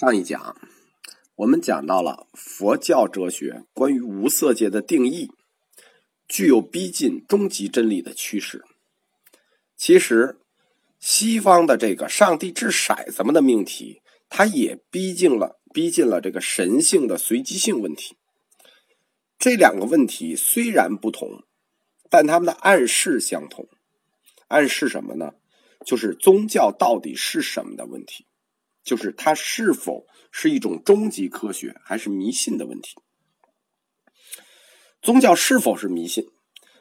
上一讲，我们讲到了佛教哲学关于无色界的定义，具有逼近终极真理的趋势。其实，西方的这个“上帝掷骰子”们的命题，它也逼近了逼近了这个神性的随机性问题。这两个问题虽然不同，但他们的暗示相同。暗示什么呢？就是宗教到底是什么的问题。就是它是否是一种终极科学，还是迷信的问题？宗教是否是迷信，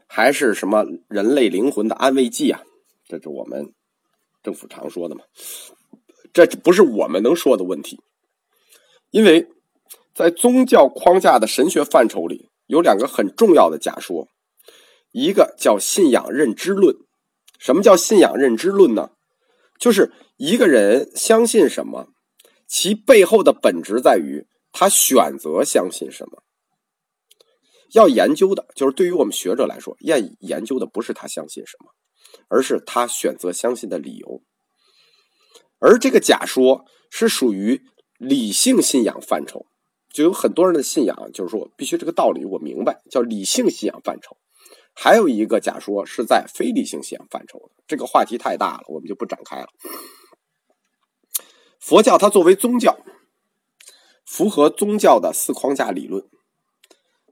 还是什么人类灵魂的安慰剂啊？这是我们政府常说的嘛？这不是我们能说的问题，因为在宗教框架的神学范畴里，有两个很重要的假说，一个叫信仰认知论。什么叫信仰认知论呢？就是一个人相信什么，其背后的本质在于他选择相信什么。要研究的就是对于我们学者来说，要研究的不是他相信什么，而是他选择相信的理由。而这个假说是属于理性信仰范畴，就有很多人的信仰就是说必须这个道理我明白，叫理性信仰范畴。还有一个假说是在非理性信仰范畴的，这个话题太大了，我们就不展开了。佛教它作为宗教，符合宗教的四框架理论，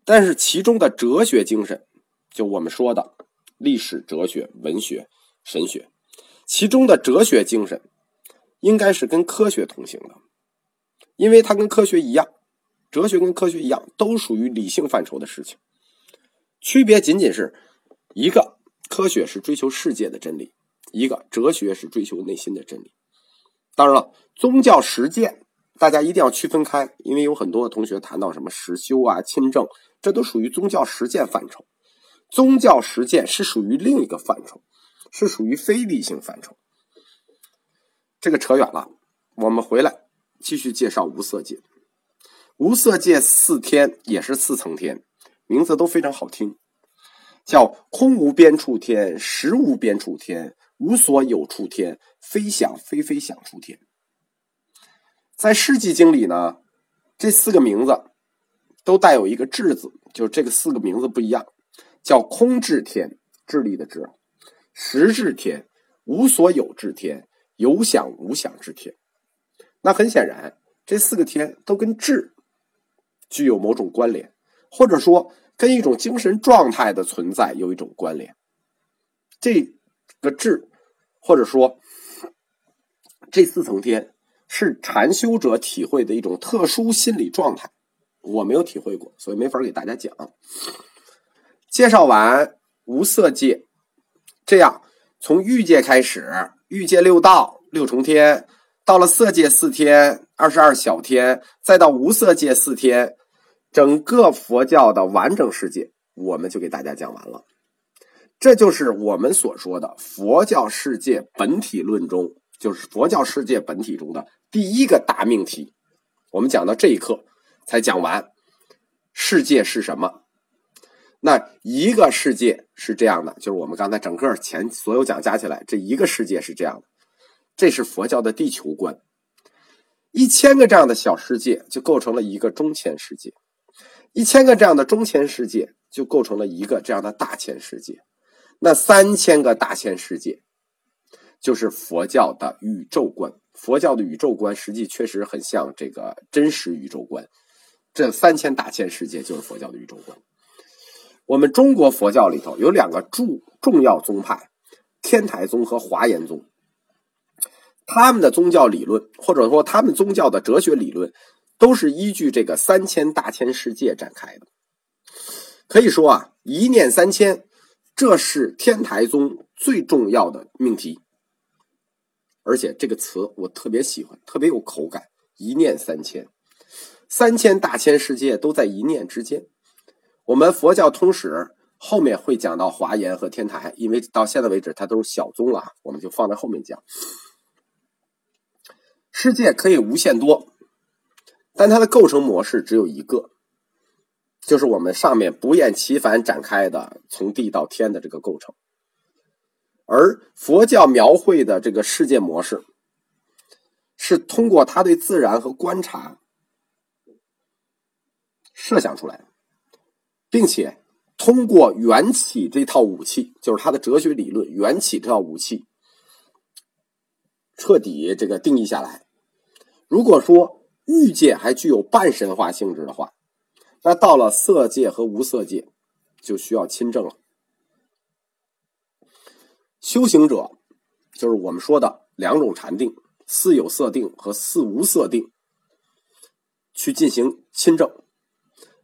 但是其中的哲学精神，就我们说的历史、哲学、文学、神学，其中的哲学精神，应该是跟科学同行的，因为它跟科学一样，哲学跟科学一样，都属于理性范畴的事情。区别仅仅是一个科学是追求世界的真理，一个哲学是追求内心的真理。当然了，宗教实践大家一定要区分开，因为有很多同学谈到什么实修啊、亲政，这都属于宗教实践范畴。宗教实践是属于另一个范畴，是属于非理性范畴。这个扯远了，我们回来继续介绍无色界。无色界四天也是四层天。名字都非常好听，叫空无边处天，实无边处天，无所有处天，非想非非想处天。在《世纪经》里呢，这四个名字都带有一个“智”字，就这个四个名字不一样，叫空智天，智力的智；实智天，无所有智天，有想无想之天。那很显然，这四个天都跟智具有某种关联。或者说，跟一种精神状态的存在有一种关联。这个智，或者说这四层天，是禅修者体会的一种特殊心理状态。我没有体会过，所以没法给大家讲。介绍完无色界，这样从欲界开始，欲界六道六重天，到了色界四天，二十二小天，再到无色界四天。整个佛教的完整世界，我们就给大家讲完了。这就是我们所说的佛教世界本体论中，就是佛教世界本体中的第一个大命题。我们讲到这一刻才讲完，世界是什么？那一个世界是这样的，就是我们刚才整个前所有讲加起来，这一个世界是这样的。这是佛教的地球观，一千个这样的小世界就构成了一个中千世界。一千个这样的中千世界，就构成了一个这样的大千世界。那三千个大千世界，就是佛教的宇宙观。佛教的宇宙观实际确实很像这个真实宇宙观。这三千大千世界就是佛教的宇宙观。我们中国佛教里头有两个重重要宗派：天台宗和华严宗。他们的宗教理论，或者说他们宗教的哲学理论。都是依据这个三千大千世界展开的，可以说啊，一念三千，这是天台宗最重要的命题。而且这个词我特别喜欢，特别有口感。一念三千，三千大千世界都在一念之间。我们佛教通史后面会讲到华严和天台，因为到现在为止它都是小宗了，我们就放在后面讲。世界可以无限多。但它的构成模式只有一个，就是我们上面不厌其烦展开的从地到天的这个构成。而佛教描绘的这个世界模式，是通过他对自然和观察设想出来的，并且通过缘起这套武器，就是他的哲学理论缘起这套武器，彻底这个定义下来。如果说欲界还具有半神话性质的话，那到了色界和无色界，就需要亲证了。修行者就是我们说的两种禅定。似有色定和似无色定，去进行亲证。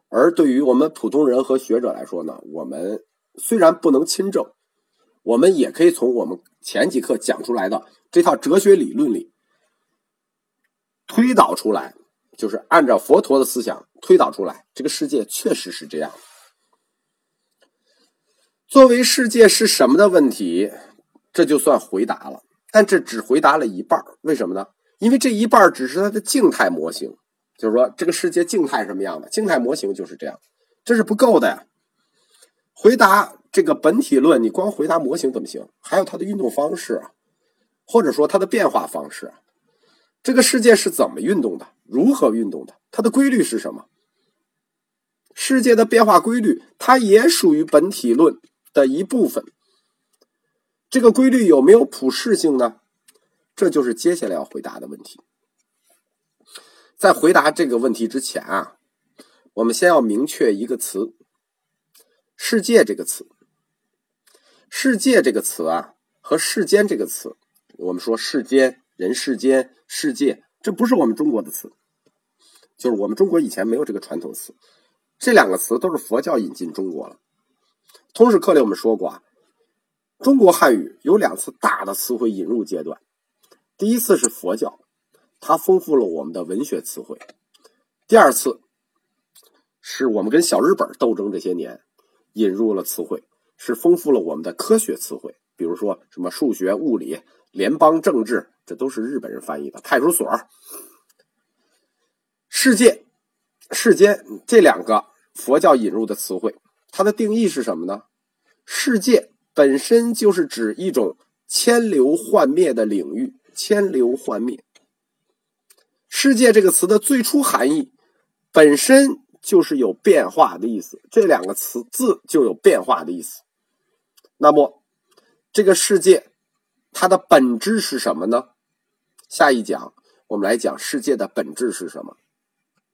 而对于我们普通人和学者来说呢，我们虽然不能亲证，我们也可以从我们前几课讲出来的这套哲学理论里推导出来，就是按照佛陀的思想推导出来，这个世界确实是这样。作为世界是什么的问题，这就算回答了。但这只回答了一半为什么呢？因为这一半只是它的静态模型，就是说这个世界静态什么样的，静态模型就是这样，这是不够的呀。回答这个本体论，你光回答模型怎么行？还有它的运动方式，或者说它的变化方式，这个世界是怎么运动的？如何运动的？它的规律是什么？世界的变化规律，它也属于本体论的一部分。这个规律有没有普适性呢？这就是接下来要回答的问题。在回答这个问题之前啊，我们先要明确一个词“世界”这个词。“世界”这个词啊，和“世间”这个词，我们说“世间”“人世间”“世界”，这不是我们中国的词，就是我们中国以前没有这个传统词。这两个词都是佛教引进中国了。通识课里我们说过啊。中国汉语有两次大的词汇引入阶段，第一次是佛教，它丰富了我们的文学词汇；第二次是我们跟小日本斗争这些年引入了词汇，是丰富了我们的科学词汇，比如说什么数学、物理、联邦政治，这都是日本人翻译的派出所、世界、世间这两个佛教引入的词汇，它的定义是什么呢？世界。本身就是指一种千流幻灭的领域，千流幻灭。世界这个词的最初含义本身就是有变化的意思，这两个词字就有变化的意思。那么，这个世界它的本质是什么呢？下一讲我们来讲世界的本质是什么。